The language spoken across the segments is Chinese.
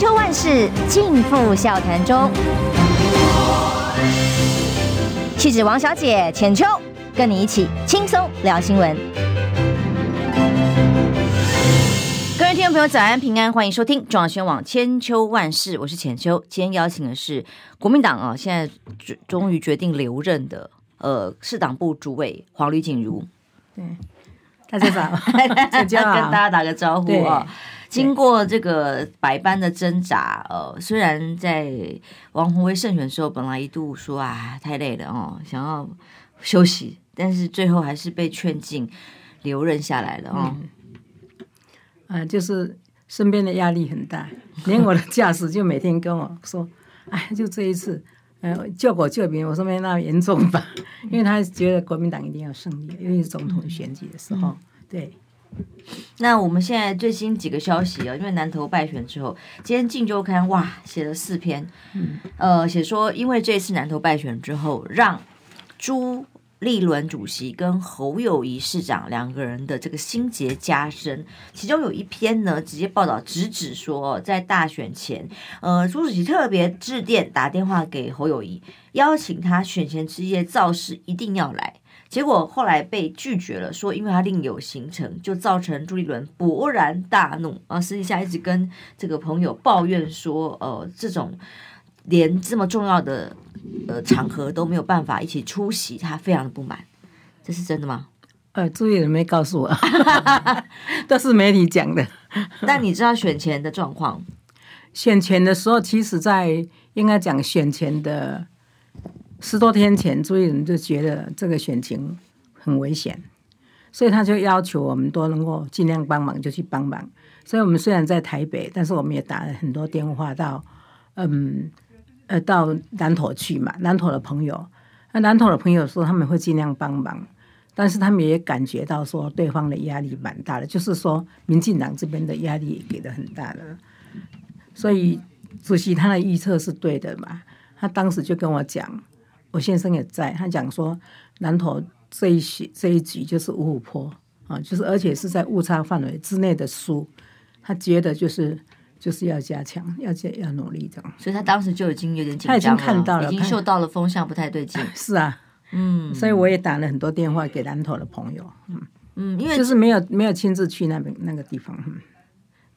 秋万事尽付笑谈中。气质王小姐浅秋，跟你一起轻松聊新闻。各位听众朋友，早安平安，欢迎收听中央新闻网千秋万事，我是浅秋。今天邀请的是国民党啊，现在终于决定留任的呃市党部主委黄吕锦如。对。大家早，跟大家打个招呼啊！经过这个百般的挣扎，呃，虽然在王鸿威胜选的时候，本来一度说啊太累了哦，想要休息，但是最后还是被劝进留任下来了哦。嗯，就是身边的压力很大，连我的驾驶就每天跟我说：“哎，就这一次，呃，救国救民，我说没那么严重吧？”因为他觉得国民党一定要胜利，因为是总统选举的时候。嗯对，那我们现在最新几个消息啊，因为南投败选之后，今天《镜周刊》哇写了四篇，嗯，呃，写说因为这次南投败选之后，让朱立伦主席跟侯友谊市长两个人的这个心结加深。其中有一篇呢，直接报道直指说，在大选前，呃，朱主席特别致电打电话给侯友谊，邀请他选前之夜造势一定要来。结果后来被拒绝了，说因为他另有行程，就造成朱立伦勃然大怒啊！私底下一直跟这个朋友抱怨说，呃，这种连这么重要的呃场合都没有办法一起出席，他非常的不满。这是真的吗？呃，朱立伦没告诉我，都是媒体讲的。但你知道选前的状况？选前的时候，其实在应该讲选前的。十多天前，朱立伦就觉得这个选情很危险，所以他就要求我们都能够尽量帮忙，就去帮忙。所以我们虽然在台北，但是我们也打了很多电话到，嗯，呃，到南投去嘛。南投的朋友，那南投的朋友说他们会尽量帮忙，但是他们也感觉到说对方的压力蛮大的，就是说民进党这边的压力也给的很大的。所以主席他的预测是对的嘛？他当时就跟我讲。我先生也在，他讲说南投这一局这一局就是五虎坡啊，就是而且是在误差范围之内的输，他觉得就是就是要加强，要加要努力这样。所以他当时就已经有点紧张了，他已经看到了，已经嗅到了风向不太对劲。是啊，嗯，所以我也打了很多电话给南投的朋友，嗯嗯，因为就是没有没有亲自去那边那个地方。嗯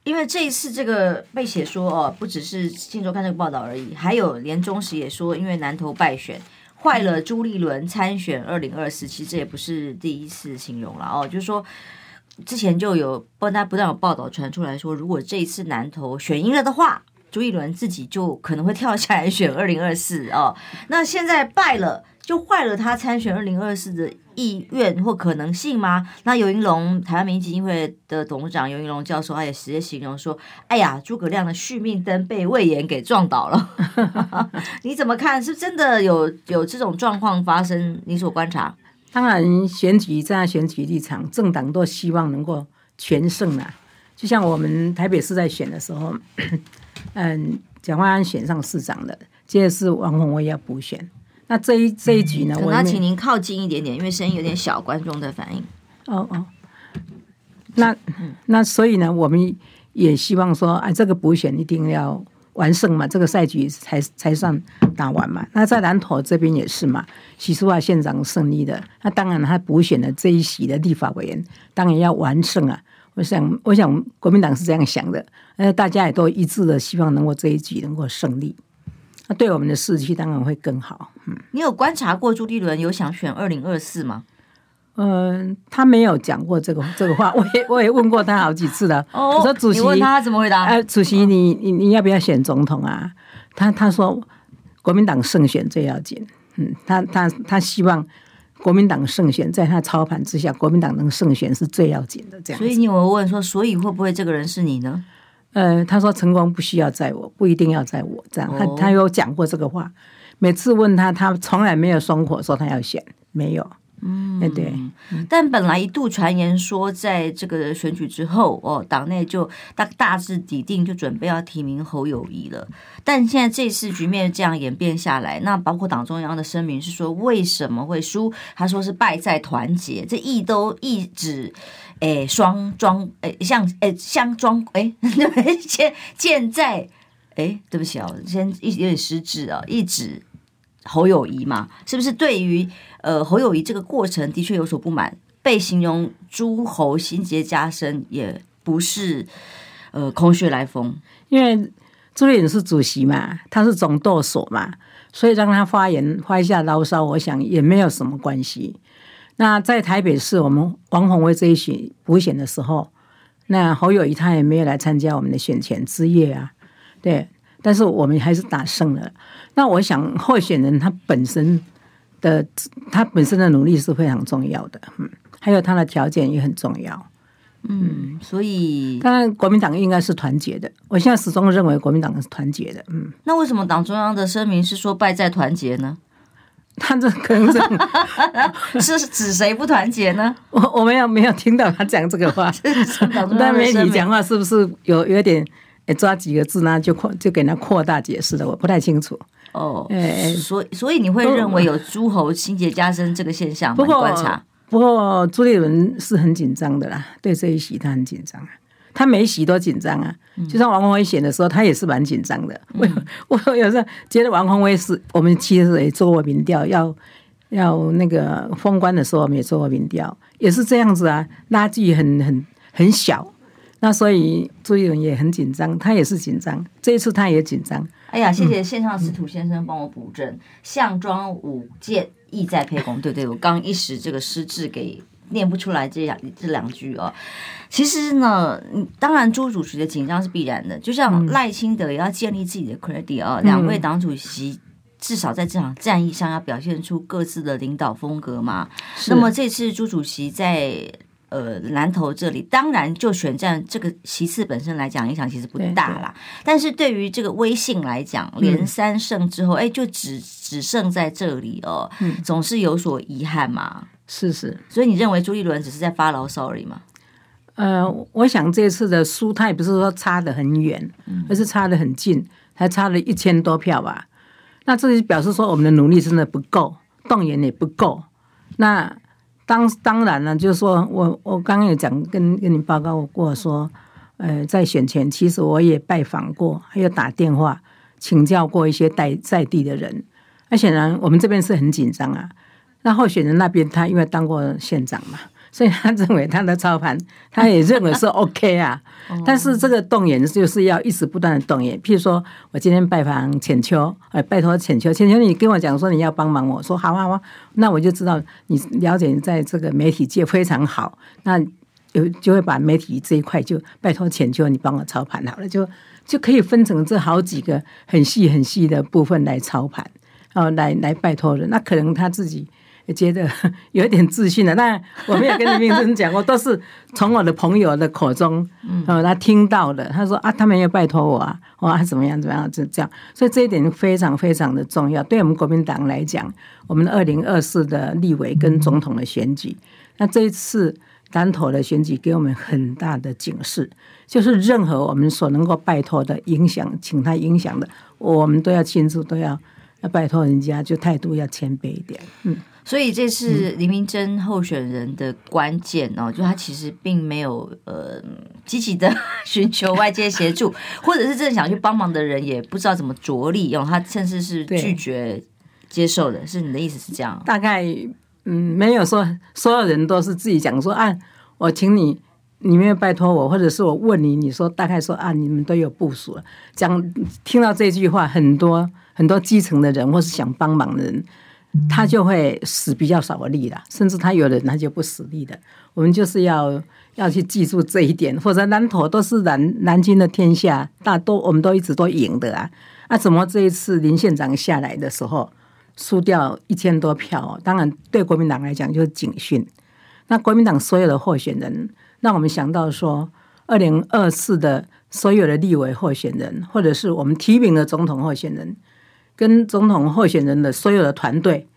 因为这一次这个被写说哦，不只是《镜周刊》这个报道而已，还有连中时也说，因为南投败选。坏了朱立伦参选二零二四，其实这也不是第一次形容了哦，就是说之前就有不但不断有报道传出来说，如果这一次南投选赢了的话，朱立伦自己就可能会跳下来选二零二四哦。那现在败了。就坏了他参选二零二四的意愿或可能性吗？那尤云龙台湾民意基金会的董事长尤云龙教授，他也直接形容说：“哎呀，诸葛亮的续命灯被魏延给撞倒了。” 你怎么看？是真的有有这种状况发生？你所观察？当然，选举站在选举立场，政党都希望能够全胜啊。就像我们台北市在选的时候，嗯，蒋万安选上市长了，接着是王鸿薇要补选。那这一这一局呢？我要请您靠近一点点，因为声音有点小，观众的反应。哦哦，那那所以呢，我们也希望说，哎，这个补选一定要完胜嘛，这个赛局才才算打完嘛。那在南投这边也是嘛，许淑华县长胜利的，那当然他补选的这一席的立法委员，当然要完胜啊。我想，我想国民党是这样想的，呃，大家也都一致的希望能够这一局能够胜利。那对我们的士气当然会更好。嗯，你有观察过朱立伦有想选二零二四吗？嗯、呃，他没有讲过这个这个话。我也我也问过他好几次了。哦，我说主席，你问他怎么回答？呃，主席你，你你你要不要选总统啊？他他说国民党胜选最要紧。嗯，他他他希望国民党胜选，在他操盘之下，国民党能胜选是最要紧的。这样，所以你有没有问说，所以会不会这个人是你呢？呃，他说成功不需要在我，不一定要在我这样。他他有讲过这个话，每次问他，他从来没有松口说他要选，没有。嗯，对。但本来一度传言说，在这个选举之后，哦，党内就大大致底定，就准备要提名侯友谊了。但现在这次局面这样演变下来，那包括党中央的声明是说，为什么会输？他说是败在团结，这意都意指，诶，双庄，诶，像，诶，像庄，诶，对，剑剑在哎，对不起哦，先一有点失智啊，一指侯友宜嘛，是不是对于呃侯友谊这个过程的确有所不满，被形容诸侯心结加深，也不是呃空穴来风，因为朱立伦是主席嘛，他是总舵手嘛，所以让他发言发一下牢骚，我想也没有什么关系。那在台北市，我们王鸿薇这一选补选的时候，那侯友谊他也没有来参加我们的选前之夜啊，对，但是我们还是打胜了。那我想候选人他本身的他本身的努力是非常重要的，嗯，还有他的条件也很重要，嗯，所以当然国民党应该是团结的，我现在始终认为国民党是团结的，嗯，那为什么党中央的声明是说败在团结呢？他这可能是 是指谁不团结呢？我我没有没有听到他讲这个话。但媒体讲话是不是有有点抓几个字呢？就扩就给他扩大解释的，我不太清楚。哦，哎，所以所以你会认为有诸侯心结加深这个现象吗？不过观察，不过朱立伦是很紧张的啦，对这一席他很紧张啊。他每席都紧张啊，就像王宏威选的时候，他也是蛮紧张的。我、嗯、我有时候觉得王宏威是我们其实也做过民调，要要那个封关的时候，我们也做过民调，也是这样子啊，拉距很很很小。那所以朱一伦也很紧张，他也是紧张，这一次他也紧张。哎呀，谢谢线上司徒先生帮我补正，项庄舞剑，意在沛公。对对，我刚一时这个失智给。念不出来这两这两句哦，其实呢，当然朱主席的紧张是必然的，就像赖清德也要建立自己的 credit 啊、哦，两位党主席至少在这场战役上要表现出各自的领导风格嘛。那么这次朱主席在呃南投这里，当然就选战这个席次本身来讲影响其实不大啦，但是对于这个威信来讲，连三胜之后，哎、嗯，就只只剩在这里哦，总是有所遗憾嘛。是是，所以你认为朱立伦只是在发牢骚而已吗？呃，我想这次的输他也不是说差得很远，而是差得很近，还差了一千多票吧。那这就表示说我们的努力真的不够，动员也不够。那当当然了，就是说我我刚刚有讲跟跟你报告过说，呃，在选前其实我也拜访过，还有打电话请教过一些在在地的人。那显然我们这边是很紧张啊。那候选人那边，他因为当过县长嘛，所以他认为他的操盘，他也认为是 OK 啊。但是这个动员就是要一直不断的动员。譬如说，我今天拜访浅秋，哎，拜托浅秋，浅秋你跟我讲说你要帮忙我，我说好啊好啊，那我就知道你了解在这个媒体界非常好，那有就会把媒体这一块就拜托浅秋你帮我操盘好了，就就可以分成这好几个很细很细的部分来操盘，然哦，来来拜托人，那可能他自己。也觉得 有点自信了，但我没有跟李明珍讲过，都是从我的朋友的口中，嗯，他听到的。他说啊，他们要拜托我啊，哇，怎么样怎么样，就这样。所以这一点非常非常的重要，对我们国民党来讲，我们二零二四的立委跟总统的选举，那这一次南投的选举给我们很大的警示，就是任何我们所能够拜托的影响，请他影响的，我们都要亲自都要要拜托人家，就态度要谦卑一点，嗯。所以这是林明珍候选人的关键哦，就他其实并没有呃积极的寻求外界协助，或者是真的想去帮忙的人也不知道怎么着力哦，他甚至是拒绝接受的，是你的意思是这样？大概嗯，没有说所有人都是自己讲说啊，我请你，你没有拜托我，或者是我问你，你说大概说啊，你们都有部署了，讲听到这句话，很多很多基层的人或是想帮忙的人。他就会使比较少的力了，甚至他有的人他就不使力的。我们就是要要去记住这一点，否则南投都是南南京的天下，大都我们都一直都赢的啊。那、怎么这一次林县长下来的时候输掉一千多票？当然对国民党来讲就是警讯。那国民党所有的候选人，让我们想到说，二零二四的所有的立委候选人，或者是我们提名的总统候选人。跟总统候选人的所有的团队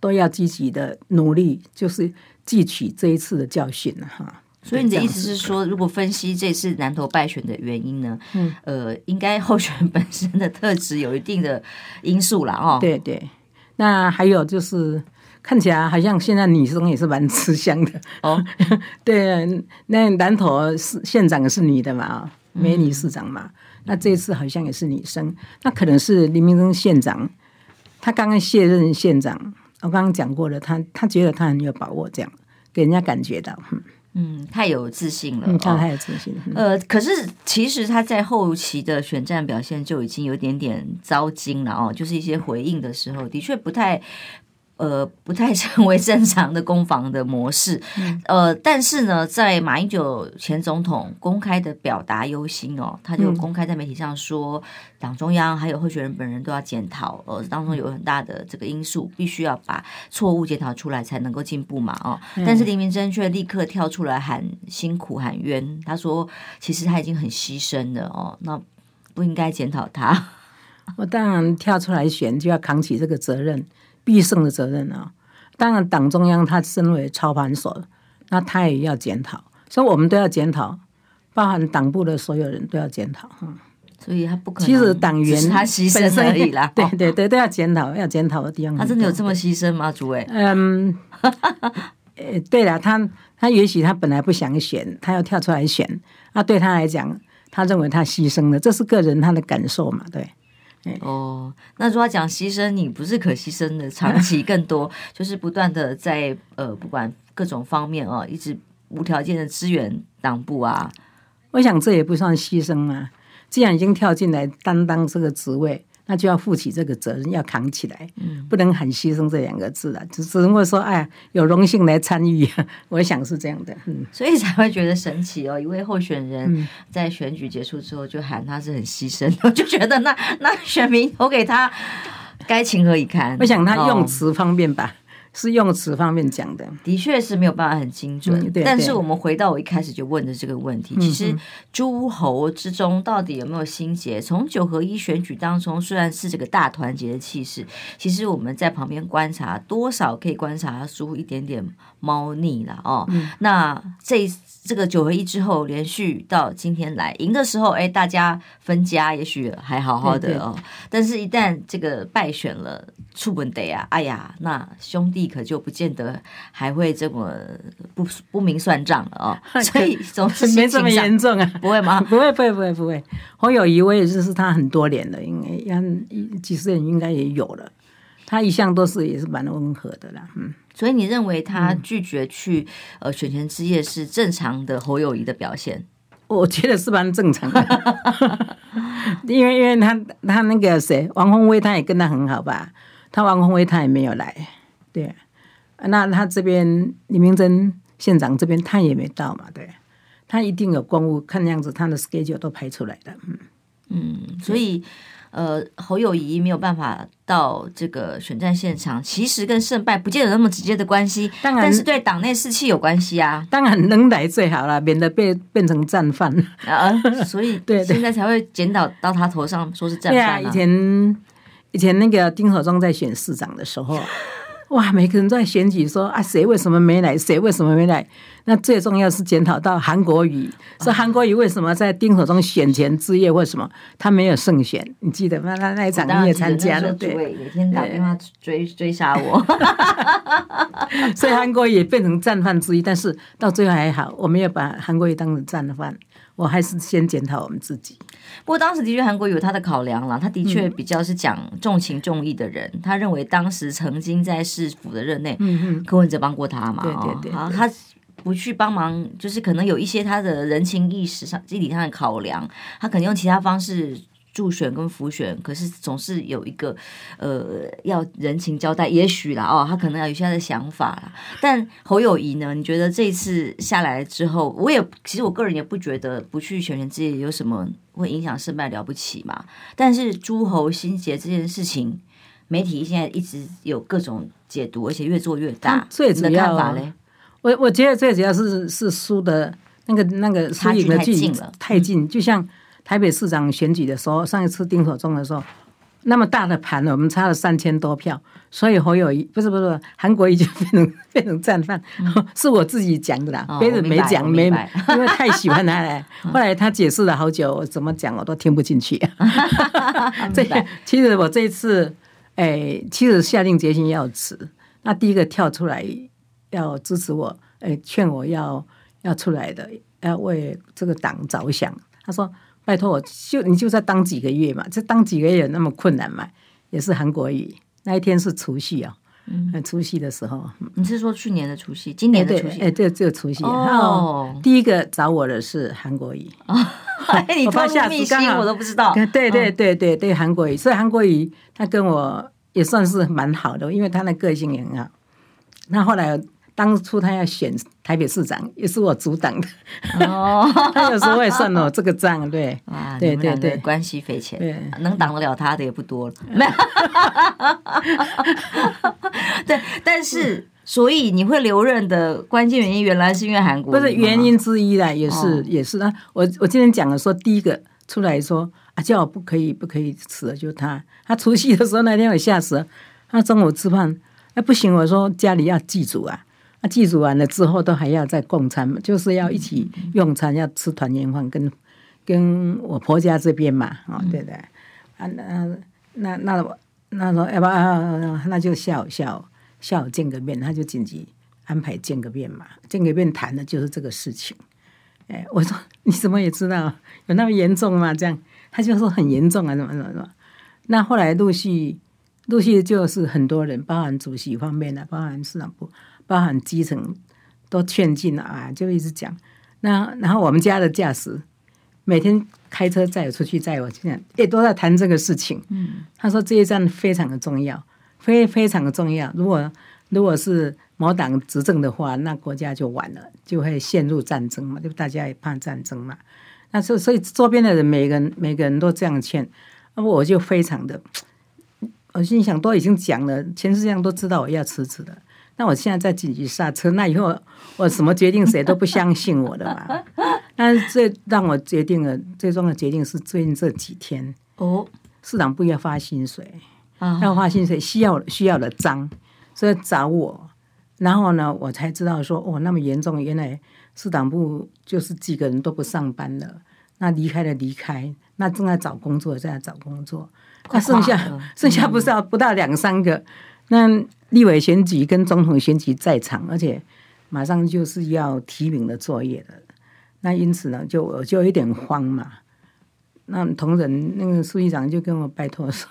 都要积极的努力，就是汲取这一次的教训了哈。所以你的意思是说，如果分析这次南投败选的原因呢？嗯，呃，应该候选人本身的特质有一定的因素了哦。对对，那还有就是看起来好像现在女生也是蛮吃香的哦。对，那南投是县长是女的嘛？美女市长嘛。嗯、那这次好像也是女生，那可能是林明忠县长，他刚刚卸任县长，我刚刚讲过了，他他觉得他很有把握，这样给人家感觉到。嗯嗯，太有自信了。嗯，他太有自信了。哦、呃，可是其实他在后期的选战表现就已经有点点糟心了哦，就是一些回应的时候，的确不太。呃，不太成为正常的攻防的模式。嗯、呃，但是呢，在马英九前总统公开的表达忧心哦，他就公开在媒体上说，党中央还有候选人本人都要检讨，呃，当中有很大的这个因素，必须要把错误检讨出来，才能够进步嘛，哦。嗯、但是林明珍却立刻跳出来喊辛苦喊冤，他说，其实他已经很牺牲了哦，那 不应该检讨他。我当然跳出来选，就要扛起这个责任。必胜的责任啊！当然，党中央他身为操盘手，那他也要检讨，所以我们都要检讨，包含党部的所有人都要检讨。嗯，所以他不可能，其实党员他牺牲而已啦。对对对，都要检讨，要检讨的地方。他真的有这么牺牲吗？主委？嗯，呃，对了，他他也许他本来不想选，他要跳出来选，那对他来讲，他认为他牺牲了，这是个人他的感受嘛？对。哦，那如果讲牺牲，你不是可牺牲的，长期更多，就是不断的在呃，不管各种方面哦，一直无条件的支援党部啊。我想这也不算牺牲啊，既然已经跳进来担当这个职位。那就要负起这个责任，要扛起来，嗯、不能喊牺牲这两个字了，只只能够说，哎，有荣幸来参与，我想是这样的，嗯，所以才会觉得神奇哦。一位候选人在选举结束之后就喊他是很牺牲，我、嗯、就觉得那那选民投给他该情何以堪？我想他用词方便吧。哦是用词方面讲的，的确是没有办法很精准。嗯、但是我们回到我一开始就问的这个问题，嗯、其实诸侯之中到底有没有心结？从九合一选举当中，虽然是这个大团结的气势，其实我们在旁边观察，多少可以观察出一点点猫腻了哦。嗯、那这这个九合一之后，连续到今天来赢的时候，哎，大家分家也许还好好的哦。对对，但是，一旦这个败选了，出本得啊，哎呀，那兄弟。可就不见得还会这么不不明算账了哦，所以总是没这么严重啊，不会吗？不会，不会，不会，不会。侯友谊我也认识他很多年了，应该几十年应该也有了。他一向都是也是蛮温和的啦，嗯。所以你认为他拒绝去呃选前之夜是正常的侯友谊的表现？我觉得是蛮正常的，因为因为他他那个谁王宏威他也跟他很好吧，他王宏威他也没有来。对，那他这边李明珍县长这边他也没到嘛，对，他一定有公务，看样子他的 schedule 都排出来的，嗯嗯，所以呃侯友谊没有办法到这个选战现场，其实跟胜败不见得那么直接的关系，当然，但是对党内士气有关系啊，当然能来最好了，免得被变成战犯啊，所以 对现在才会检讨到他头上，说是战犯啊。以前以前那个丁守中在选市长的时候。哇，每个人都在选举说啊，谁为什么没来？谁为什么没来？那最重要是检讨到韩国瑜，说韩国瑜为什么在丁守中选前之夜或什么他没有胜选？你记得吗？那那一场你也参加了，对，每天打电话追对追杀我，所以韩国瑜也变成战犯之一。但是到最后还好，我没有把韩国瑜当成战犯。我还是先检讨我们自己。不过当时的确，韩国有他的考量了。他的确比较是讲重情重义的人。嗯、他认为当时曾经在市府的任内，嗯嗯，柯文哲帮过他嘛，对对对，对。哦，他不去帮忙，就是可能有一些他的人情意识上、基底上的考量。他可能用其他方式。助选跟辅选，可是总是有一个呃要人情交代，也许啦哦，他可能要有一些他的想法啦。但侯友谊呢？你觉得这一次下来之后，我也其实我个人也不觉得不去选前之夜有什么会影响胜败了不起嘛。但是诸侯心结这件事情，媒体现在一直有各种解读，而且越做越大。最主要的看法嘞，我我觉得最主要是是输的那个那个输赢的距离太近了，太近，嗯、就像。台北市长选举的时候，上一次丁守中的时候，那么大的盘，我们差了三千多票，所以侯友宜不是不是韩国瑜就变成 变成战犯，嗯、是我自己讲的啦，别人、哦、没讲没，因为太喜欢他了。后来他解释了好久，我怎么讲我都听不进去。这其实我这一次，哎，其实下定决心要辞，那第一个跳出来要支持我，哎，劝我要要出来的，要为这个党着想。他说。拜托我就你就再当几个月嘛，这当几个月有那么困难嘛？也是韩国语。那一天是除夕啊，嗯，除夕的时候。你是说去年的除夕？今年的除夕？哎，对，这个除夕。哦。第一个找我的是韩国语。哦。哎，你透露秘辛，我都不知道。对对对对对，韩国语。所以韩国语他跟我也算是蛮好的，因为他的个性也很好。那后来。当初他要选台北市长，也是我阻挡的。哦，他有时候会算哦这个账，对，啊，对对对，关系匪浅，对，能挡得了他的也不多了。对，但是，所以你会留任的关键原因，原来是因为韩国，不是原因之一啦，也是也是啊。我我今天讲的说，第一个出来说啊，叫我不可以不可以吃，就他，他除夕的时候那天我吓死了，他中午吃饭，哎不行，我说家里要祭祖啊。那祭祖完了之后，都还要再共餐，就是要一起用餐，要吃团圆饭，跟跟我婆家这边嘛，哦，对的，啊，那那那那说要不啊，那就下午下午下午见个面，他就紧急安排见个面嘛，见个面谈的就是这个事情。哎，我说你怎么也知道有那么严重吗？这样他就说很严重啊，怎么怎么怎么。那后来陆续陆续就是很多人，包含主席方面的，包含市长部。包含基层都劝进了啊，就一直讲。那然后我们家的驾驶每天开车载我出去，载我这样也都在谈这个事情。嗯，他说这一站非常的重要，非非常的重要。如果如果是某党执政的话，那国家就完了，就会陷入战争嘛，就大家也怕战争嘛。那所所以周边的人每个人每个人都这样劝，那么我就非常的，我心想都已经讲了，全世界都知道我要辞职的。那我现在在紧急刹车，那以后我什么决定谁都不相信我的嘛。但是这让我决定了最终的决定是最近这几天哦，市长部要发薪水，要发薪水需要需要的章，所以找我，然后呢，我才知道说哦，那么严重，原来市长部就是几个人都不上班了，那离开了离开，那正在找工作正在找工作，那剩下剩下不是要不到两三个。那立委选举跟总统选举在场，而且马上就是要提名的作业了。那因此呢，就我就有点慌嘛。那同仁那个书记长就跟我拜托说：“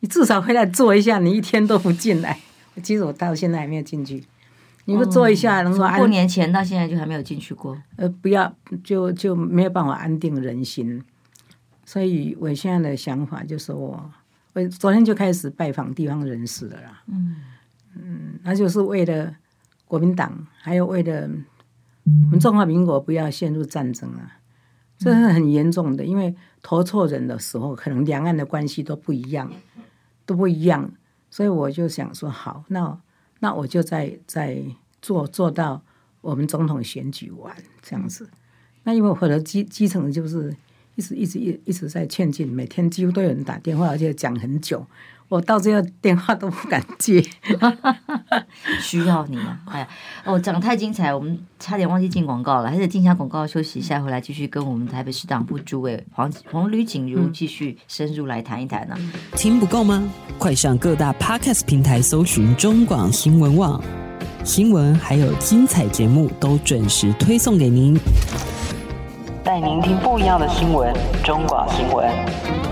你至少回来坐一下，你一天都不进来。”其实我到现在还没有进去。你不坐一下，能够安？过年前到现在就还没有进去过。呃，不要，就就没有办法安定人心。所以我现在的想法就是我。我昨天就开始拜访地方人士了啦，嗯嗯，那就是为了国民党，还有为了我们中华民国不要陷入战争啊，这是很严重的，因为投错人的时候，可能两岸的关系都不一样，都不一样，所以我就想说，好，那那我就再再做做到我们总统选举完这样子，那因为我的基基层就是。一直一直一一直在劝进，每天几乎都有人打电话，而且讲很久，我到最后电话都不敢接。需要你啊！哎呀，哦，讲太精彩，我们差点忘记进广告了，还是进下广告休息一下，回来继续跟我们台北市党部主委黄黄吕景如继续深入来谈一谈呢、啊。听不够吗？快上各大 Podcast 平台搜寻中广新闻网新闻，还有精彩节目都准时推送给您。带您听不一样的新闻，中广新闻。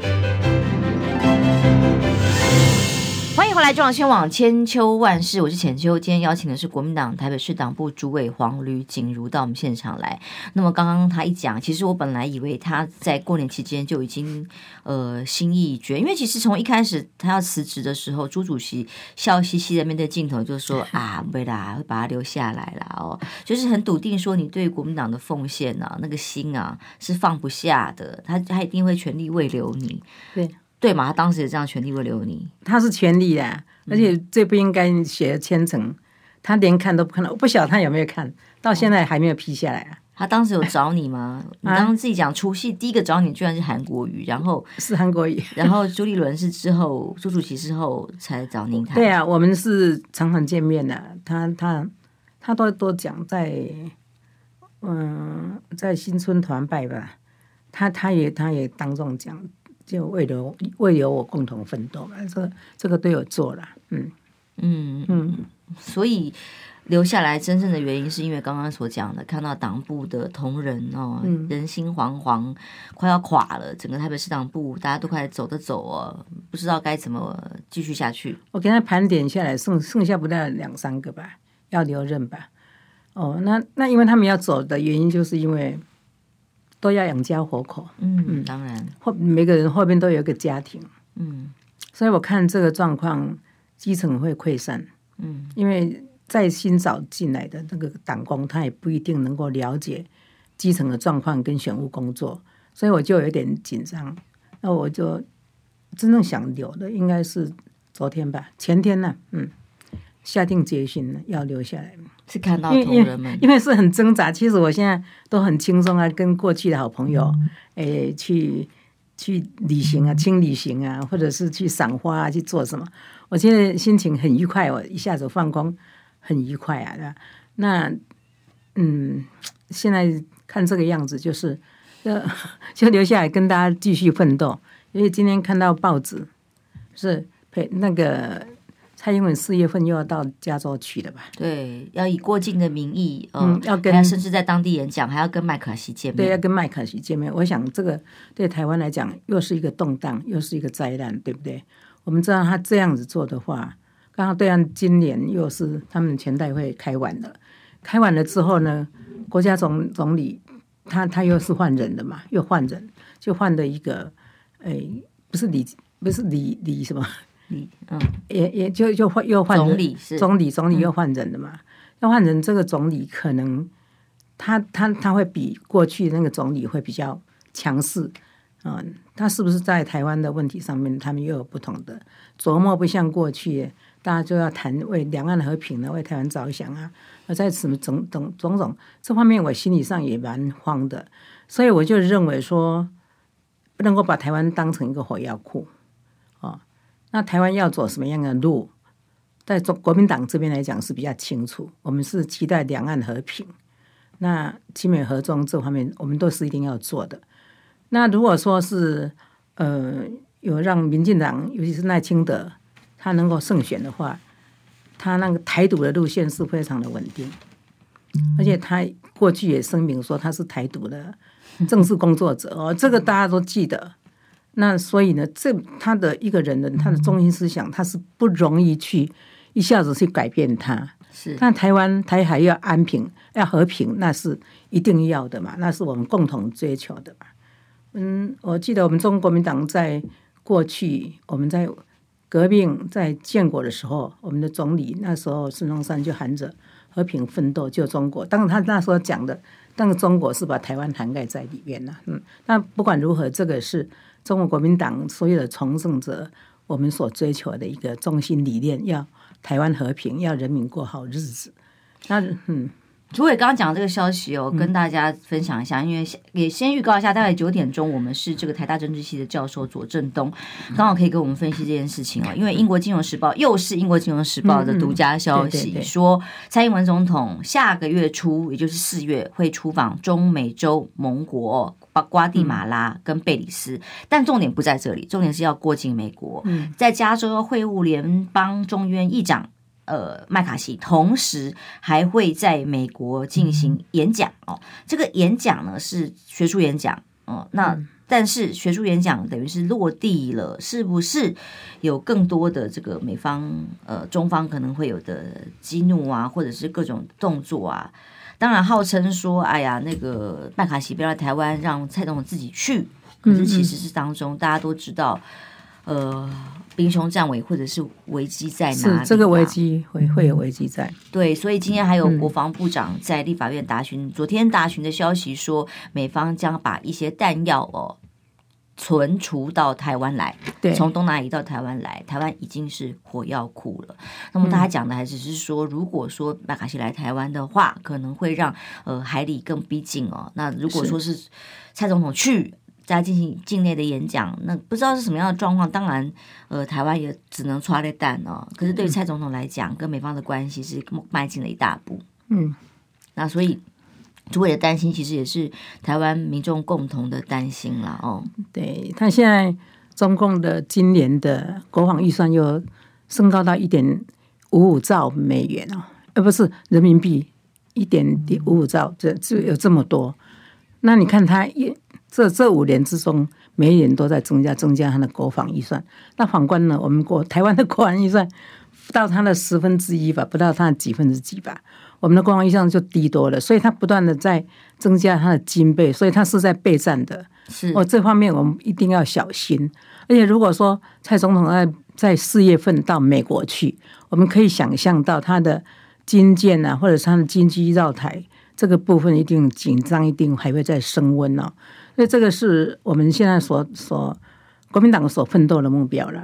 欢迎回来，中广新闻网千秋万世，我是浅秋。今天邀请的是国民党台北市党部主委黄吕锦如到我们现场来。那么刚刚他一讲，其实我本来以为他在过年期间就已经呃心意已决，因为其实从一开始他要辞职的时候，朱主席笑嘻嘻的面对镜头就说 啊，不会啦，会把他留下来啦。哦，就是很笃定说你对国民党的奉献啊，那个心啊是放不下的，他他一定会全力慰留你。对。对嘛？他当时也这样全力会留你，他是全力的，而且最不应该写千层，他连看都不看了。我不晓得他有没有看到，现在还没有批下来啊。他当时有找你吗？你刚刚自己讲除夕第一个找你居然是韩国瑜，然后是韩国瑜，然后朱立伦是之后朱主席之后才找您谈。对啊，我们是常常见面的，他他他都都讲在嗯在新春团拜吧，他他也他也当众讲。就为了为了我共同奋斗嘛，这个这个都有做了，嗯嗯嗯，所以。留下来真正的原因，是因为刚刚所讲的，看到党部的同仁哦，嗯、人心惶惶，快要垮了。整个台北市党部，大家都快走的走哦，不知道该怎么继续下去。我给他盘点下来，剩剩下不到两三个吧，要留任吧。哦，那那因为他们要走的原因，就是因为都要养家活口。嗯嗯，当然后每个人后边都有一个家庭。嗯，所以我看这个状况，基层会溃散。嗯，因为。再新找进来的那个党工，他也不一定能够了解基层的状况跟选务工作，所以我就有点紧张。那我就真正想留的，应该是昨天吧，前天呢、啊，嗯，下定决心了要留下来。是看到同仁们，因为是很挣扎。其实我现在都很轻松啊，跟过去的好朋友，哎、嗯，去去旅行啊，轻旅行啊，或者是去赏花啊，去做什么？我现在心情很愉快，我一下子放空。很愉快啊，那嗯，现在看这个样子，就是就 就留下来跟大家继续奋斗。因为今天看到报纸，是陪那个蔡英文四月份又要到加州去了吧？对，要以过境的名义，嗯，要跟甚至在当地演讲，还要跟麦卡锡见面。对，要跟麦卡锡见面。我想这个对台湾来讲，又是一个动荡，又是一个灾难，对不对？我们知道他这样子做的话。刚好对岸今年又是他们全代会开完了，开完了之后呢，国家总总理他他又是换人的嘛，又换人，就换了一个，哎，不是李，不是李李什么李，嗯，也也就就换又换总理是总理总理又换人了嘛，要换人，这个总理可能他他他会比过去那个总理会比较强势。嗯，他是不是在台湾的问题上面，他们又有不同的琢磨？不像过去，大家就要谈为两岸和平呢，为台湾着想啊。而在什么种种种种这方面，我心理上也蛮慌的。所以我就认为说，不能够把台湾当成一个火药库。哦，那台湾要走什么样的路，在中国民党这边来讲是比较清楚。我们是期待两岸和平，那亲美合纵这方面，我们都是一定要做的。那如果说是，呃，有让民进党，尤其是赖清德，他能够胜选的话，他那个台独的路线是非常的稳定，而且他过去也声明说他是台独的政治工作者哦，这个大家都记得。那所以呢，这他的一个人的他的中心思想，他是不容易去一下子去改变他。是，但台湾台海要安平要和平，那是一定要的嘛，那是我们共同追求的嘛。嗯，我记得我们中国国民党在过去，我们在革命在建国的时候，我们的总理那时候孙中山就喊着和平奋斗救中国。当然，他那时候讲的，但是中国是把台湾涵盖在里面了。嗯，那不管如何，这个是中国国民党所有的从政者我们所追求的一个中心理念：要台湾和平，要人民过好日子。那嗯。主委刚刚讲这个消息哦，跟大家分享一下，因为也先预告一下，大概九点钟我们是这个台大政治系的教授左正东，刚好可以给我们分析这件事情哦。因为英国金融时报又是英国金融时报的独家消息，说蔡英文总统下个月初，也就是四月会出访中美洲盟国，包括瓜地马拉跟贝里斯，但重点不在这里，重点是要过境美国，在加州会晤联邦众议院议长。呃，麦卡锡同时还会在美国进行演讲哦。这个演讲呢是学术演讲哦。那但是学术演讲等于是落地了，是不是有更多的这个美方呃中方可能会有的激怒啊，或者是各种动作啊？当然号称说，哎呀，那个麦卡锡不要来台湾，让蔡总统自己去。可是其实是当中大家都知道，呃。兵凶战危，或者是危机在哪里？是这个危机会会有危机在。对，所以今天还有国防部长在立法院答询，嗯、昨天答询的消息说，美方将把一些弹药哦存储到台湾来，对，从东南亚移到台湾来，台湾已经是火药库了。那么大家讲的还只是说，如果说麦卡锡来台湾的话，可能会让呃海里更逼近哦。那如果说是蔡总统去。在进行境内的演讲，那不知道是什么样的状况。当然，呃，台湾也只能抓了蛋哦。可是对于蔡总统来讲，嗯、跟美方的关系是迈进了一大步。嗯，那所以主委的担心，其实也是台湾民众共同的担心了哦。对，他现在中共的今年的国防预算又升高到一点五五兆美元哦，而不是人民币一点五五兆，这就有这么多。那你看他一这这五年之中，每一年都在增加增加他的国防预算。那反观呢，我们国台湾的国防预算不到他的十分之一吧，不到他的几分之几吧。我们的国防预算就低多了，所以他不断的在增加他的军备，所以他是在备战的。是哦，这方面我们一定要小心。而且如果说蔡总统在在四月份到美国去，我们可以想象到他的军舰啊，或者是他的军机绕台这个部分一定紧张，一定还会再升温哦。所以这个是我们现在所所国民党所奋斗的目标了。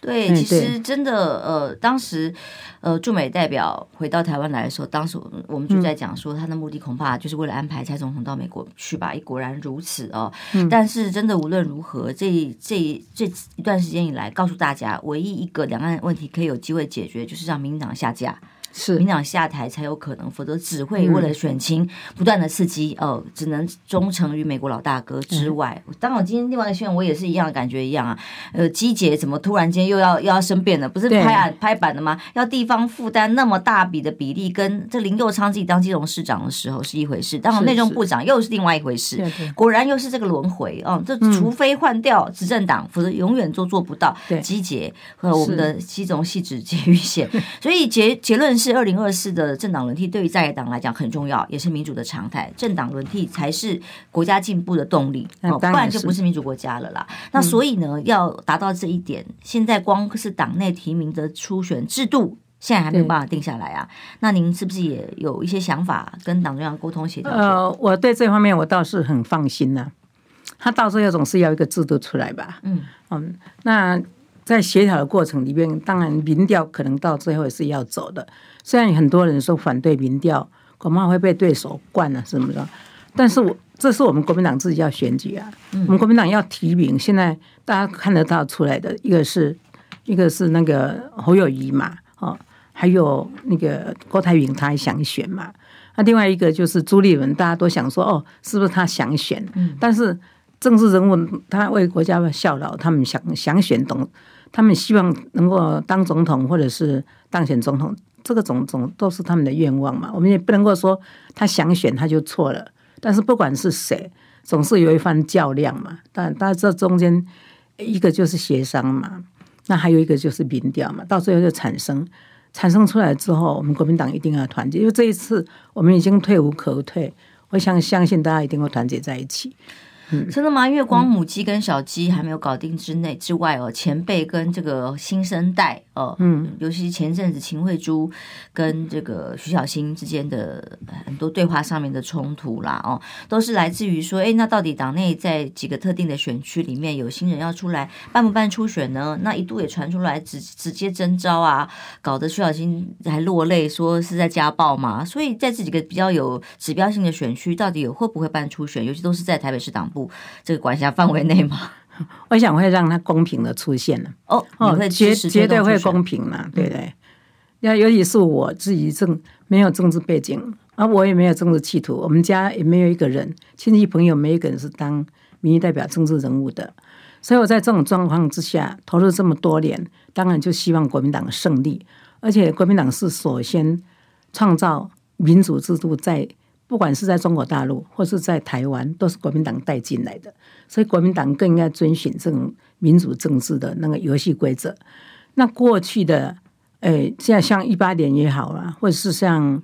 对，其实真的，呃，当时，呃，驻美代表回到台湾来的时候，当时我们就在讲说，他的目的恐怕就是为了安排蔡总统到美国去吧。果然如此哦。嗯、但是，真的无论如何，这这这一段时间以来，告诉大家，唯一一个两岸问题可以有机会解决，就是让民进党下架。是民党下台才有可能，否则只会为了选情不断的刺激，哦、呃，只能忠诚于美国老大哥之外。当我今天另外一个新闻，我也是一样的感觉一样啊。呃，基姐怎么突然间又要又要生变了？不是拍啊拍板的吗？要地方负担那么大笔的比例，跟这林佑昌自己当金融市长的时候是一回事，当我内政部长又是另外一回事。是是果然又是这个轮回哦。这除非换掉执政党，嗯、否则永远都做不到基姐和我们的基隆汐止捷运线。所以结结论。是二零二四的政党轮替，对于在野党来讲很重要，也是民主的常态。政党轮替才是国家进步的动力，哦，不然就不是民主国家了啦。那所以呢，要达到这一点，现在光是党内提名的初选制度，现在还没有办法定下来啊。那您是不是也有一些想法，跟党中央沟通协调？呃，我对这方面我倒是很放心呐、啊。他到时候总是要一个制度出来吧？嗯嗯，那。在协调的过程里面，当然民调可能到最后也是要走的。虽然很多人说反对民调，恐怕会被对手灌了，什么的？但是我这是我们国民党自己要选举啊，嗯、我们国民党要提名。现在大家看得到出来的一个是，一个是那个侯友谊嘛，哦，还有那个郭台铭他还想选嘛。那另外一个就是朱立伦，大家都想说哦，是不是他想选？嗯、但是政治人物他为国家效劳，他们想想选董。他们希望能够当总统，或者是当选总统，这个种种都是他们的愿望嘛。我们也不能够说他想选他就错了。但是不管是谁，总是有一番较量嘛。但但这中间一个就是协商嘛，那还有一个就是民调嘛。到最后就产生产生出来之后，我们国民党一定要团结，因为这一次我们已经退无可退。我想相信大家一定会团结在一起。真的吗？因为光母鸡跟小鸡还没有搞定之内之外哦，前辈跟这个新生代哦，嗯，尤其前阵子秦慧珠跟这个徐小新之间的很多对话上面的冲突啦，哦，都是来自于说，哎，那到底党内在几个特定的选区里面有新人要出来办不办初选呢？那一度也传出来直直接征召啊，搞得徐小新还落泪，说是在家暴嘛。所以在这几个比较有指标性的选区，到底有会不会办初选？尤其都是在台北市党部。这个管辖范围内吗？我想会让他公平的出现了哦哦，绝绝对会公平嘛，对不对？那尤其是我自己政没有政治背景，而我也没有政治企图，我们家也没有一个人亲戚朋友没有一个人是当民意代表、政治人物的，所以我在这种状况之下投入这么多年，当然就希望国民党胜利，而且国民党是首先创造民主制度在。不管是在中国大陆或是在台湾，都是国民党带进来的，所以国民党更应该遵循这种民主政治的那个游戏规则。那过去的，诶，现在像一八年也好啊，或者是像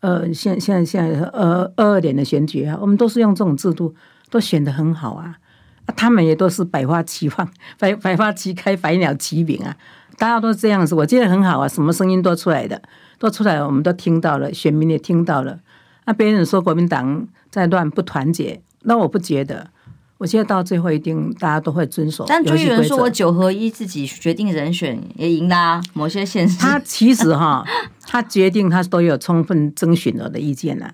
呃，现现在现在呃二二年的选举啊，我们都是用这种制度，都选得很好啊。啊，他们也都是百花齐放，百百花齐开，百鸟齐鸣啊，大家都这样子，我觉得很好啊，什么声音都出来的，都出来，我们都听到了，选民也听到了。那别人说国民党在乱不团结，那我不觉得。我觉得到最后一定大家都会遵守。但朱立伦说我九合一自己决定人选也赢啦，某些县市。他其实哈，他决定他都有充分征询了的意见了。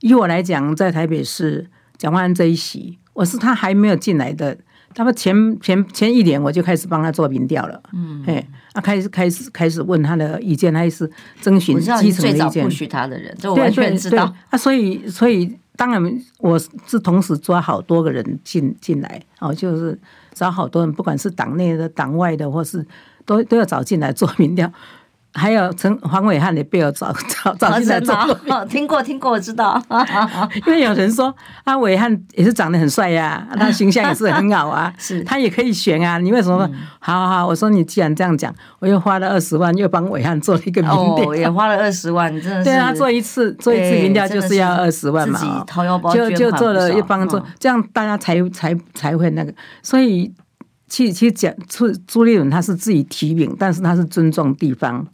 以我来讲，在台北市蒋万安这一席，我是他还没有进来的。他们前前前一年我就开始帮他做民调了，嗯，哎，啊，开始开始开始问他的意见，他是征询基层的意见。不许他的人，这我完全知道。啊，所以所以当然我是同时抓好多个人进进来，哦，就是找好多人，不管是党内的、党外的，或是都都要找进来做民调。还有陈黄伟汉也被我找找找进来做 过，听过听过，我知道。因为有人说啊，伟汉也是长得很帅呀、啊，他形象也是很好啊，是他也可以选啊。你为什么？嗯、好好好，我说你既然这样讲，我又花了二十万，又帮伟汉做了一个民调，哦、也花了二十万，真的是。对啊，做一次做一次民调就是要二十万嘛，自己掏腰包就就做了一帮做，嗯、这样大家才才才会那个。所以其其实讲朱朱立伦他是自己提名，但是他是尊重地方。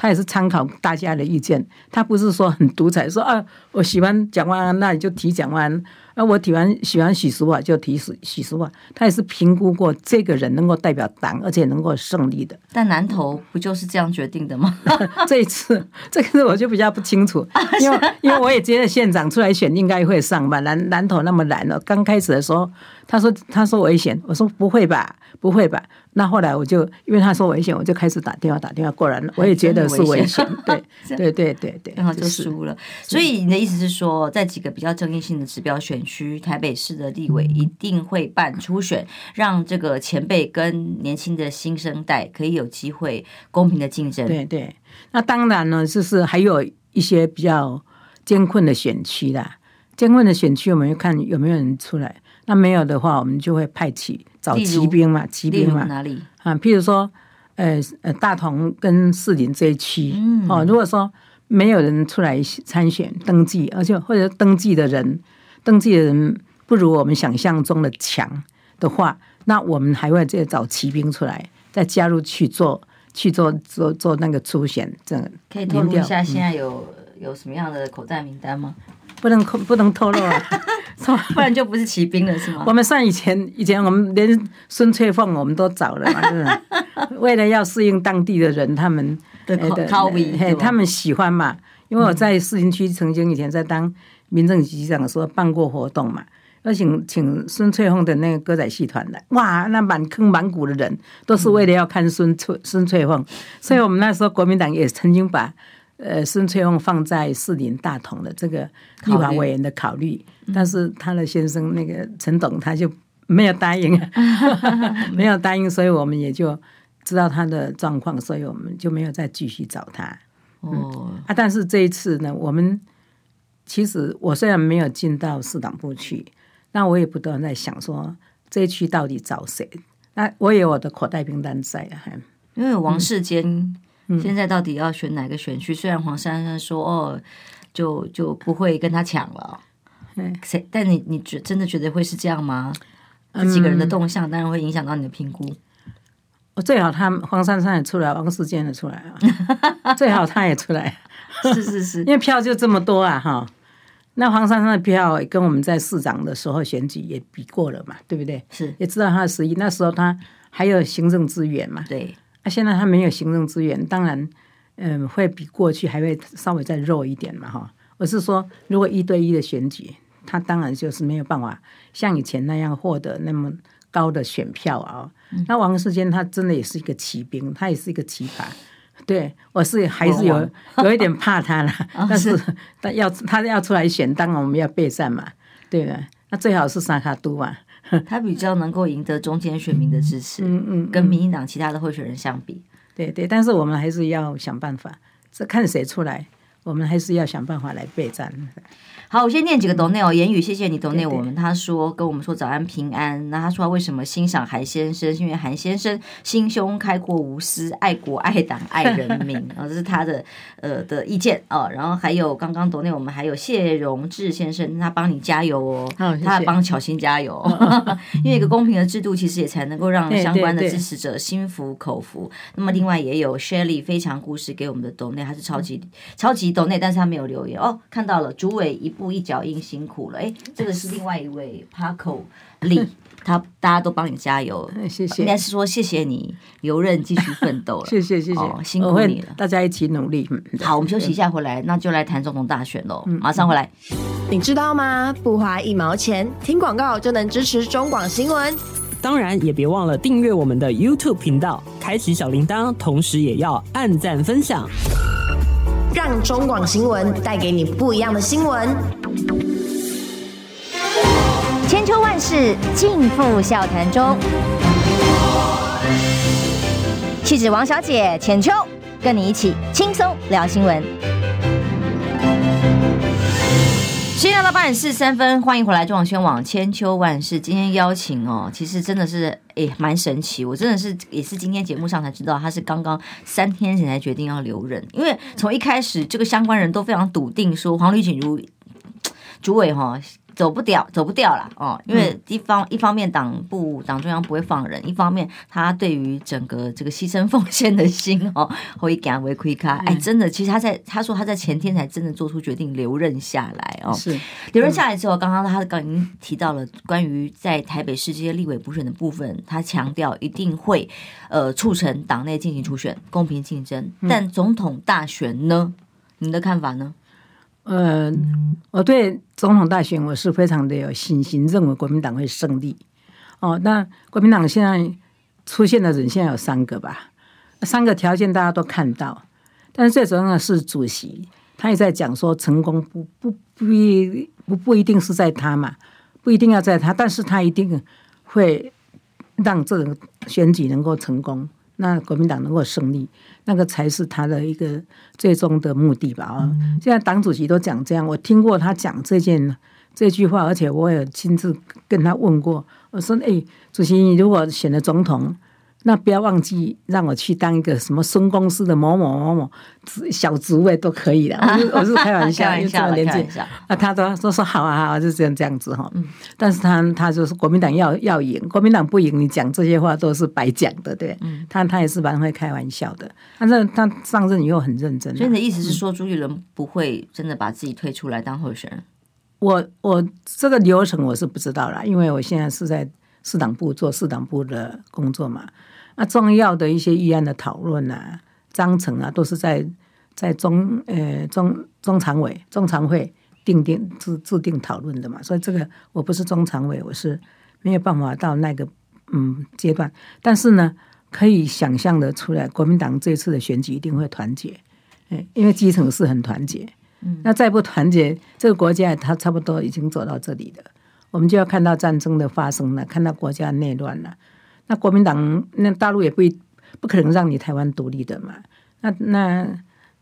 他也是参考大家的意见，他不是说很独裁，说啊，我喜欢蒋万安，那你就提蒋万安；啊，我提完喜欢许淑华，就提许许淑华。他也是评估过这个人能够代表党，而且能够胜利的。但南投不就是这样决定的吗？这一次，这个我就比较不清楚，因为因为我也觉得县长出来选应该会上吧。南南投那么难了，刚开始的时候，他说他说危险，我说不会吧，不会吧。那后来我就因为他说危险，我就开始打电话打电话过来，我也觉得是危险，对 对对对对，然后就输了。所以你的意思是说，在几个比较争议性的指标选区，台北市的立委一定会办初选，让这个前辈跟年轻的新生代可以有机会公平的竞争。对对，那当然呢，就是还有一些比较艰困的选区啦，艰困的选区我们要看有没有人出来。那没有的话，我们就会派去找骑兵嘛，骑兵嘛。哪里啊？譬如说，呃呃，大同跟士林这一区，嗯、哦，如果说没有人出来参选登记，而且或者登记的人，登记的人不如我们想象中的强的话，那我们还会再找骑兵出来，再加入去做去做做做那个初选。这个可以透露一下，现在有、嗯、有什么样的口袋名单吗？不能不能透露啊，不然就不是骑兵了，是吗？我们算以前以前我们连孙翠凤我们都找了嘛，是为了要适应当地的人，他们的口味，他们喜欢嘛。因为我在市林区曾经以前在当民政局长的时候办过活动嘛，要请请孙翠凤的那个歌仔戏团来，哇，那满坑满谷的人都是为了要看孙翠孙翠凤，所以我们那时候国民党也曾经把。呃，孙翠凤放在四林大同的这个立法委员的考虑，考虑但是他的先生那个陈董他就没有答应，没有答应，所以我们也就知道他的状况，所以我们就没有再继续找他。哦、嗯，啊，但是这一次呢，我们其实我虽然没有进到市党部去，那我也不断在想说这一区到底找谁？那我也有我的口袋名单在啊，因为王世坚。嗯现在到底要选哪个选区？虽然黄珊珊说哦，就就不会跟他抢了。谁？但你你觉真的觉得会是这样吗？这几个人的动向当然会影响到你的评估。我最好他黄珊珊也出来，王世坚也出来啊。最好他也出来。是是是，因为票就这么多啊哈。那黄珊珊的票跟我们在市长的时候选举也比过了嘛，对不对？是，也知道他的实力。那时候他还有行政资源嘛。对。啊，现在他没有行政资源，当然，嗯，会比过去还会稍微再弱一点嘛，哈。我是说，如果一对一的选举，他当然就是没有办法像以前那样获得那么高的选票啊。嗯、那王世坚他真的也是一个骑兵，他也是一个奇葩。对，我是还是有有一点怕他了，但是他要他要出来选，当然我们要备战嘛，对吧？那最好是三脚督嘛。他比较能够赢得中间选民的支持，嗯嗯，跟民进党其他的候选人相比，对对，但是我们还是要想办法，这看谁出来，我们还是要想办法来备战。好，我先念几个 donate 哦，言语谢谢你 donate 我们。他说跟我们说早安平安。那他说他为什么欣赏韩先生？是因为韩先生心胸开阔无私，爱国爱党爱人民 啊，这是他的呃的意见哦。然后还有刚刚 donate 我们还有谢荣志先生，他帮你加油哦，哦谢谢，他帮巧心加油，哦、因为一个公平的制度其实也才能够让相关的支持者心服口服。那么另外也有 Shelly 非常故事给我们的 donate，他是超级、嗯、超级 donate，但是他没有留言哦，看到了，主委一。布一脚印辛苦了，哎，这个是另外一位 Paco 李，他大家都帮你加油，谢谢，应该是说谢谢你留任继续奋斗了，谢谢谢谢、哦，辛苦你了，大家一起努力。好，我们休息一下，回来那就来谈总统大选喽，马上回来。你知道吗？不花一毛钱，听广告就能支持中广新闻。当然也别忘了订阅我们的 YouTube 频道，开启小铃铛，同时也要按赞分享。让中广新闻带给你不一样的新闻。千秋万世尽付笑谈中。气质王小姐浅秋跟你一起轻松聊新闻。现在到八点四十三分，欢迎回来中广宣网千秋万世。今天邀请哦，其实真的是诶蛮神奇，我真的是也是今天节目上才知道，他是刚刚三天前才决定要留人，因为从一开始这个相关人都非常笃定说黄绿锦如 主委哈。走不掉，走不掉了哦！因为一方一方面党部党中央不会放人，一方面他对于整个这个牺牲奉献的心哦，会给他为亏卡。哎，真的，其实他在他说他在前天才真的做出决定留任下来哦。是留任下来之后，刚刚他刚已经提到了关于在台北市这些立委补选的部分，他强调一定会呃促成党内进行初选，公平竞争。但总统大选呢？你的看法呢？呃，我对总统大选我是非常的有信心，认为国民党会胜利。哦，那国民党现在出现的人现在有三个吧，三个条件大家都看到，但是最重要的是主席，他也在讲说成功不不不不不一定是在他嘛，不一定要在他，但是他一定会让这个选举能够成功。那国民党能够胜利，那个才是他的一个最终的目的吧？啊，现在党主席都讲这样，我听过他讲这件这句话，而且我也亲自跟他问过，我说：“哎，主席，你如果选了总统。”那不要忘记让我去当一个什么孙公司的某某某某小职位都可以的，我是我是开玩笑，因为这么年纪啊，他都说说好啊好啊，就这样这样子哈。但是他他就是国民党要要赢，国民党不赢，你讲这些话都是白讲的，对。嗯他他也是蛮会开玩笑的，但是他上任以后很认真。所以你的意思是说，朱立伦不会真的把自己推出来当候选人？我我这个流程我是不知道啦，因为我现在是在市党部做市党部的工作嘛。那重要的一些议案的讨论啊、章程啊，都是在在中呃中中常委、中常会定定制制定讨论的嘛。所以这个我不是中常委，我是没有办法到那个嗯阶段。但是呢，可以想象的出来，国民党这次的选举一定会团结，嗯，因为基层是很团结。嗯，那再不团结，这个国家它差不多已经走到这里了，我们就要看到战争的发生了，看到国家内乱了。那国民党那大陆也不不可能让你台湾独立的嘛？那那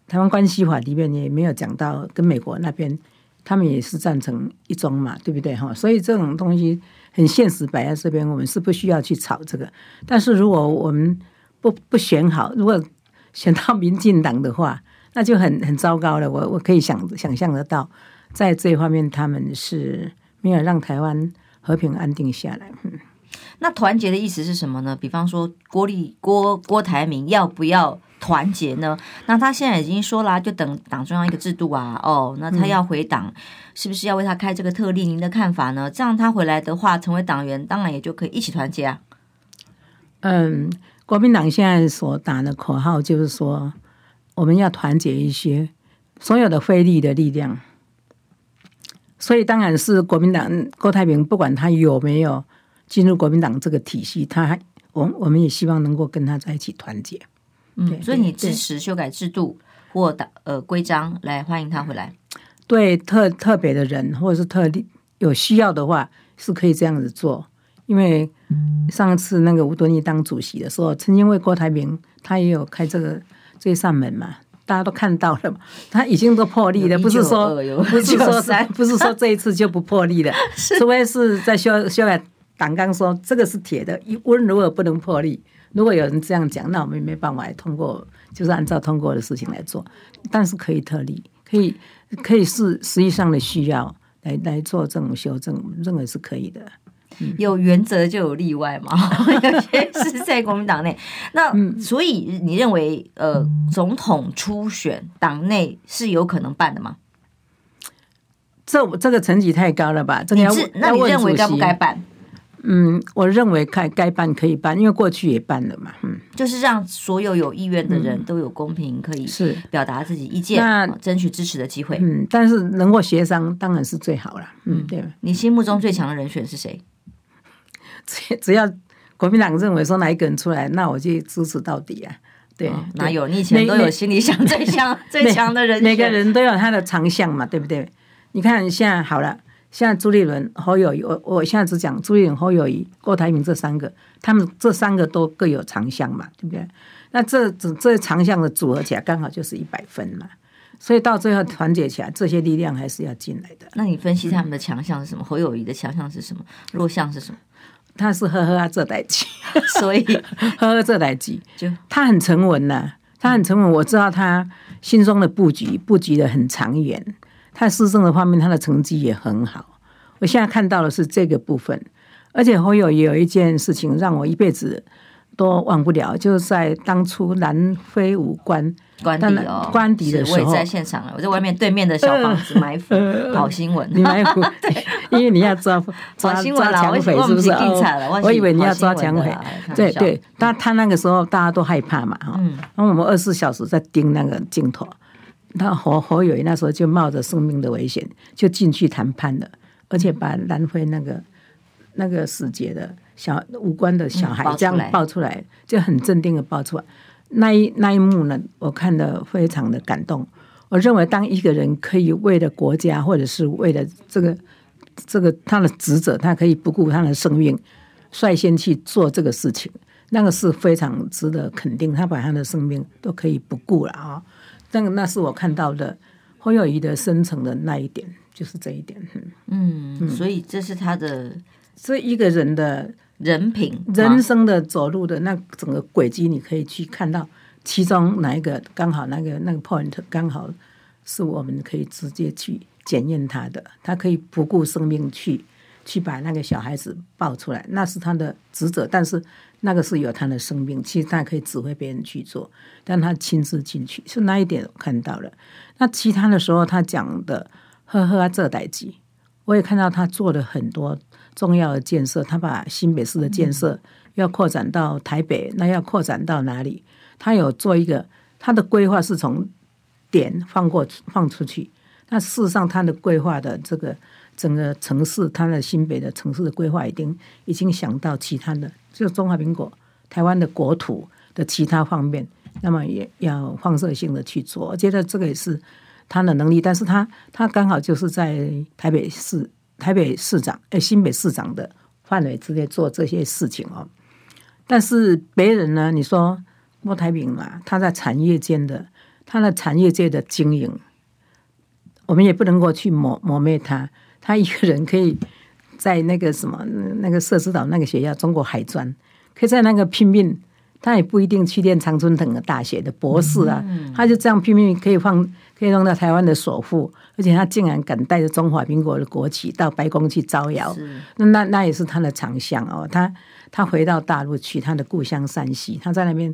台湾关系法里面也没有讲到跟美国那边，他们也是赞成一中嘛，对不对哈？所以这种东西很现实摆在这边，我们是不需要去吵这个。但是如果我们不不选好，如果选到民进党的话，那就很很糟糕了。我我可以想想象得到，在这方面他们是没有让台湾和平安定下来。那团结的意思是什么呢？比方说郭立郭郭台铭要不要团结呢？那他现在已经说了啊，就等党中央一个制度啊。哦，那他要回党，是不是要为他开这个特例？您的看法呢？这样他回来的话，成为党员，当然也就可以一起团结啊。嗯，国民党现在所打的口号就是说，我们要团结一些所有的非利的力量。所以当然是国民党郭台铭，不管他有没有。进入国民党这个体系，他还我我们也希望能够跟他在一起团结。嗯，所以你支持修改制度或打呃规章来欢迎他回来？对，特特别的人或者是特例有需要的话，是可以这样子做。因为上次那个吴敦义当主席的时候，曾经为郭台铭他也有开这个这扇门嘛，大家都看到了嘛，他已经都破例了，不是说不是说不是说这一次就不破例了，除非是在修修改。党纲说这个是铁的，一温如果不能破例。如果有人这样讲，那我们也没办法来通过，就是按照通过的事情来做。但是可以特例，可以可以是实际上的需要来来做这种修正，认为是可以的。嗯、有原则就有例外嘛，有些是在国民党内。那所以你认为，呃，总统初选党内是有可能办的吗？这这个层级太高了吧？这个要问，那你认为该不该办？嗯，我认为该该办可以办，因为过去也办了嘛。嗯，就是让所有有意愿的人都有公平可以是表达自己意见，那争取支持的机会。嗯，但是能够协商当然是最好了。嗯，对。你心目中最强的人选是谁？只只要国民党认为说哪一个人出来，那我就支持到底啊。对，哦、哪有？你以前都有心里想最强最强的人选，每个人都有他的长项嘛，对不对？你看现在好了。现在朱立伦、侯友谊，我我现在只讲朱立伦、侯友谊、郭台铭这三个，他们这三个都各有长项嘛，对不对？那这这这长项的组合起来刚好就是一百分嘛。所以到最后团结起来，这些力量还是要进来的。那你分析他们的强项是什么？侯友谊的强项是什么？弱项是什么？他是呵呵啊，这代机，所以呵呵这代机，就他很沉稳呐，他很沉稳。我知道他心中的布局布局的很长远，他施政的方面，他的成绩也很好。我现在看到的是这个部分，而且侯友也有一件事情让我一辈子都忘不了，就是在当初南非武官。官邸哦，官邸的时候，我也在现场了。我在外面对面的小房子埋伏跑新闻，你埋伏，因为你要抓 抓抓抢匪，是不是？我以为你要抓抢匪，对对。但他那个时候大家都害怕嘛，哈。然后我们二十四小时在盯那个镜头，他侯侯友宜那时候就冒着生命的危险就进去谈判了，而且把南非那个那个死节的小武官的小孩这样抱出来，就很镇定的抱出来。那一那一幕呢，我看得非常的感动。我认为，当一个人可以为了国家，或者是为了这个这个他的职责，他可以不顾他的生命，率先去做这个事情，那个是非常值得肯定。他把他的生命都可以不顾了啊！那个那是我看到的侯友宜的深层的那一点，就是这一点。嗯，嗯，所以这是他的这一个人的。人品、人生的走路的那整个轨迹，你可以去看到其中哪一个刚好那个那个 point 刚好是我们可以直接去检验他的。他可以不顾生命去去把那个小孩子抱出来，那是他的职责。但是那个是有他的生命，其实他可以指挥别人去做，但他亲自进去，是那一点我看到了。那其他的时候，他讲的呵呵啊，这代机，我也看到他做了很多。重要的建设，他把新北市的建设要扩展到台北，那要扩展到哪里？他有做一个，他的规划是从点放过放出去。那事实上，他的规划的这个整个城市，他的新北的城市的规划，已经已经想到其他的，就中华民国台湾的国土的其他方面，那么也要放射性的去做。我觉得这个也是他的能力，但是他他刚好就是在台北市。台北市长，哎，新北市长的范围之内做这些事情哦。但是别人呢？你说郭台铭嘛，他在产业间的，他的产业界的经营，我们也不能够去抹抹灭他。他一个人可以在那个什么 那个社子岛那个学校，中国海专，可以在那个拼命。他也不一定去念常春藤的大学的博士啊，他就这样拼命可以放，可以弄到台湾的首富，而且他竟然敢带着中华民国的国旗到白宫去招摇，那那那也是他的长项哦。他他回到大陆去，他的故乡山西，他在那边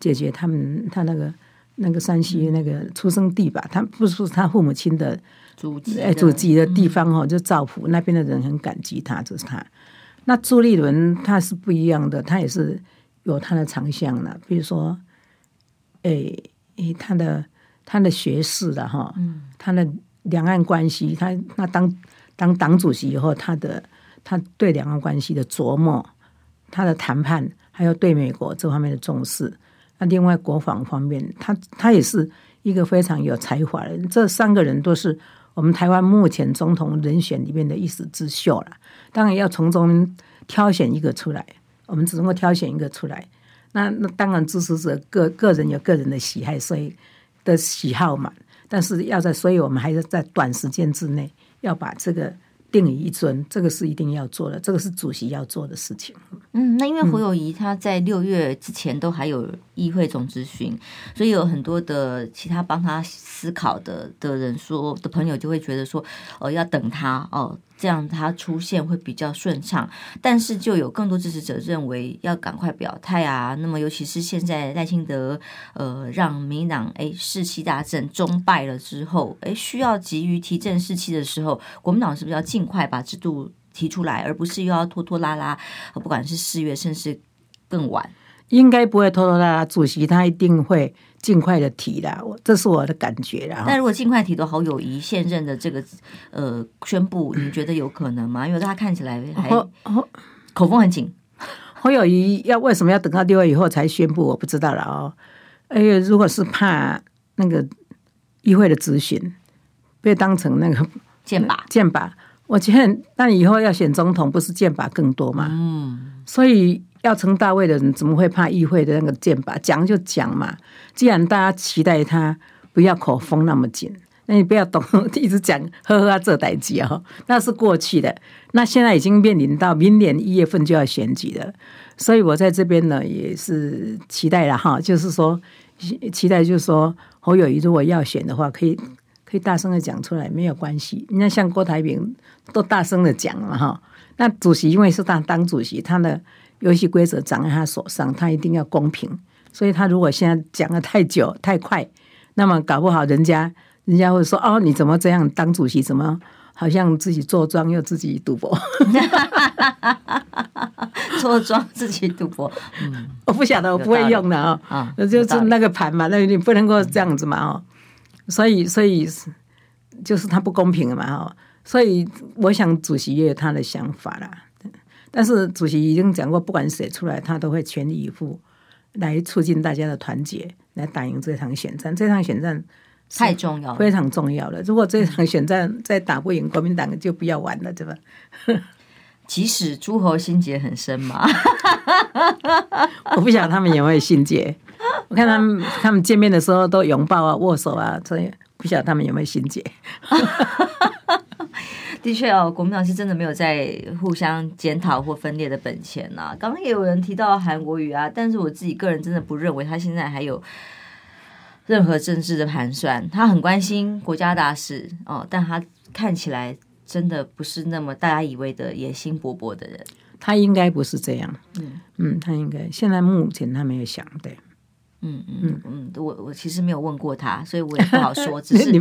解决他们他那个那个山西那个出生地吧，他不是他父母亲的祖籍哎祖籍的地方哦，就兆府那边的人很感激他，就是他。那朱立伦他是不一样的，他也是。有他的长项了，比如说，诶，诶，他的他的学识的哈，嗯，他的两岸关系，他那当当党主席以后，他的他对两岸关系的琢磨，他的谈判，还有对美国这方面的重视，另外国防方面，他他也是一个非常有才华的人。这三个人都是我们台湾目前总统人选里面的一时之秀了，当然要从中挑选一个出来。我们只能够挑选一个出来，那那当然支持者个个人有个人的喜好，所以的喜好嘛。但是要在，所以我们还是在短时间之内要把这个定于一尊，这个是一定要做的，这个是主席要做的事情。嗯，那因为胡友仪他在六月之前都还有议会总咨询，所以有很多的其他帮他思考的的人说的朋友就会觉得说，哦、呃，要等他哦。这样他出现会比较顺畅，但是就有更多支持者认为要赶快表态啊。那么尤其是现在赖清德呃让民党哎士气大振终败了之后，哎需要急于提振士气的时候，国民党是不是要尽快把制度提出来，而不是又要拖拖拉拉？不管是四月，甚至更晚，应该不会拖拖拉拉。主席他一定会。尽快的提啦，我这是我的感觉啦。但如果尽快提的侯友谊现任的这个呃宣布，你觉得有可能吗？因为他看起来还口风很紧。侯友谊要为什么要等到六月以后才宣布？我不知道了哦。哎呀，如果是怕那个议会的咨询被当成那个 剑靶，剑靶，我觉得那以后要选总统，不是剑靶更多吗？嗯，所以要成大位的人，怎么会怕议会的那个箭靶？讲就讲嘛。既然大家期待他不要口风那么紧，那你不要懂一直讲呵呵啊这代志哦，那是过去的。那现在已经面临到明年一月份就要选举了，所以我在这边呢也是期待了哈，就是说期待就是说侯友宜如果要选的话，可以可以大声的讲出来，没有关系。你看像郭台铭都大声的讲了哈。那主席因为是他当主席，他的游戏规则掌在他手上，他一定要公平。所以他如果现在讲得太久太快，那么搞不好人家人家会说哦，你怎么这样当主席？怎么好像自己坐庄又自己赌博？坐庄自己赌博？嗯，我不晓得，我不会用的啊、哦。啊，就是那个盘嘛，那你不能够这样子嘛哦。所以，所以就是他不公平了嘛哦。所以我想主席也有他的想法啦，但是主席已经讲过，不管谁出来，他都会全力以赴来促进大家的团结，来打赢这场选战。这场选战太重要了，非常重要了。如果这场选战再打不赢，国民党就不要玩了，对吧？即使诸侯心结很深嘛，我不晓得他们有没有心结。我看他们他们见面的时候都拥抱啊、握手啊，所以不晓得他们有没有心结。的确哦，国民党是真的没有在互相检讨或分裂的本钱呐、啊。刚刚也有人提到韩国瑜啊，但是我自己个人真的不认为他现在还有任何政治的盘算。他很关心国家大事哦，但他看起来真的不是那么大家以为的野心勃勃的人。他应该不是这样。嗯嗯，他应该现在目前他没有想对。嗯嗯嗯，我我其实没有问过他，所以我也不好说。只是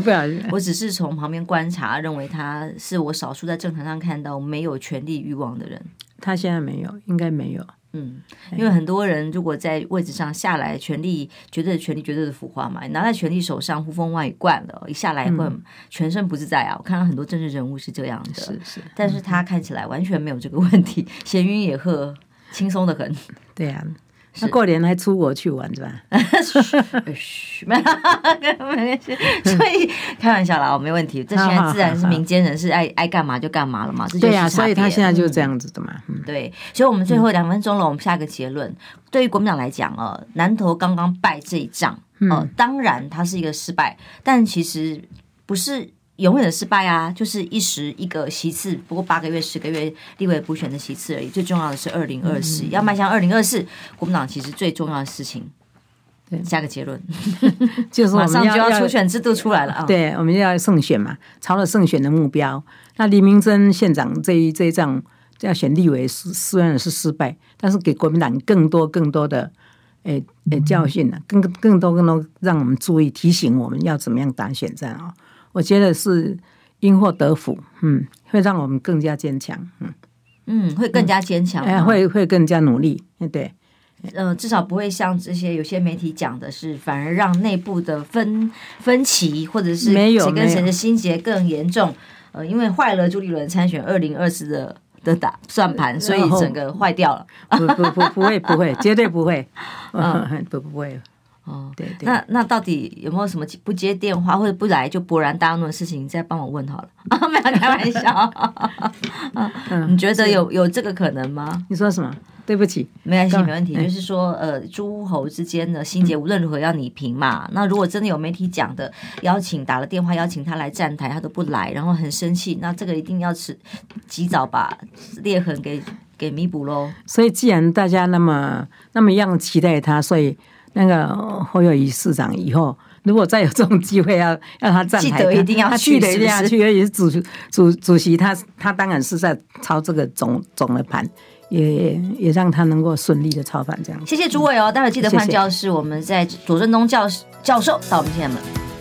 我只是从旁边观察，认为他是我少数在政坛上看到没有权力欲望的人。他现在没有，应该没有。嗯，因为很多人如果在位置上下来，权力绝对的权力绝对的腐化嘛，你拿在权力手上呼风唤雨惯了，一下来会全身不自在啊。我看到很多政治人物是这样的，是是，但是他看起来完全没有这个问题，闲云野鹤，轻松的很。对呀。那过年还出国去玩是吧？嘘，没关系，所以开玩笑啦，我没问题。这现在自然是民间人士爱爱干嘛就干嘛了嘛。这就是对呀，所以他现在就是这样子的嘛。嗯，对。所以，我们最后两分钟了，我们下个结论。对于国民党来讲啊，南投刚刚败这一仗，哦，当然它是一个失败，但其实不是。永远的失败啊，就是一时一个席次，不过八个月、十个月立委补选的席次而已。最重要的是二零二四，要迈向二零二四，国民党其实最重要的事情。对，下个结论 就是马上就要初选制度出来了啊！对，我们要胜选嘛，朝着胜选的目标。那李明珍县长这一这一仗要选立委，是虽然是失败，但是给国民党更多更多的诶诶教训了，更更多更多让我们注意，提醒我们要怎么样打选战啊！我觉得是因祸得福，嗯，会让我们更加坚强，嗯。嗯，会更加坚强，哎，会会更加努力，对，呃，至少不会像这些有些媒体讲的是，反而让内部的分分歧或者是谁跟谁的心结更严重，呃，因为坏了朱立伦参选二零二四的的打算盘，所以整个坏掉了，不不不不会不会，绝对不会，嗯，不不会。哦，对对，那那到底有没有什么不接电话或者不来就勃然大怒的事情？你再帮我问好了啊，没有开玩笑。嗯，你觉得有有这个可能吗？你说什么？对不起，没关系，没问题。就是说，呃，诸侯之间的心结无论如何要你平嘛。那如果真的有媒体讲的邀请打了电话邀请他来站台，他都不来，然后很生气，那这个一定要是及早把裂痕给给弥补喽。所以，既然大家那么那么样期待他，所以。那个侯友宜市长以后，如果再有这种机会要 让他站台，一定要他去的一定要去，而且是主主主席他他当然是在操这个总总的盘，也也让他能够顺利的操盘这样。谢谢诸位哦，待会记得换教室，我们在左正东教教授到我们现在门。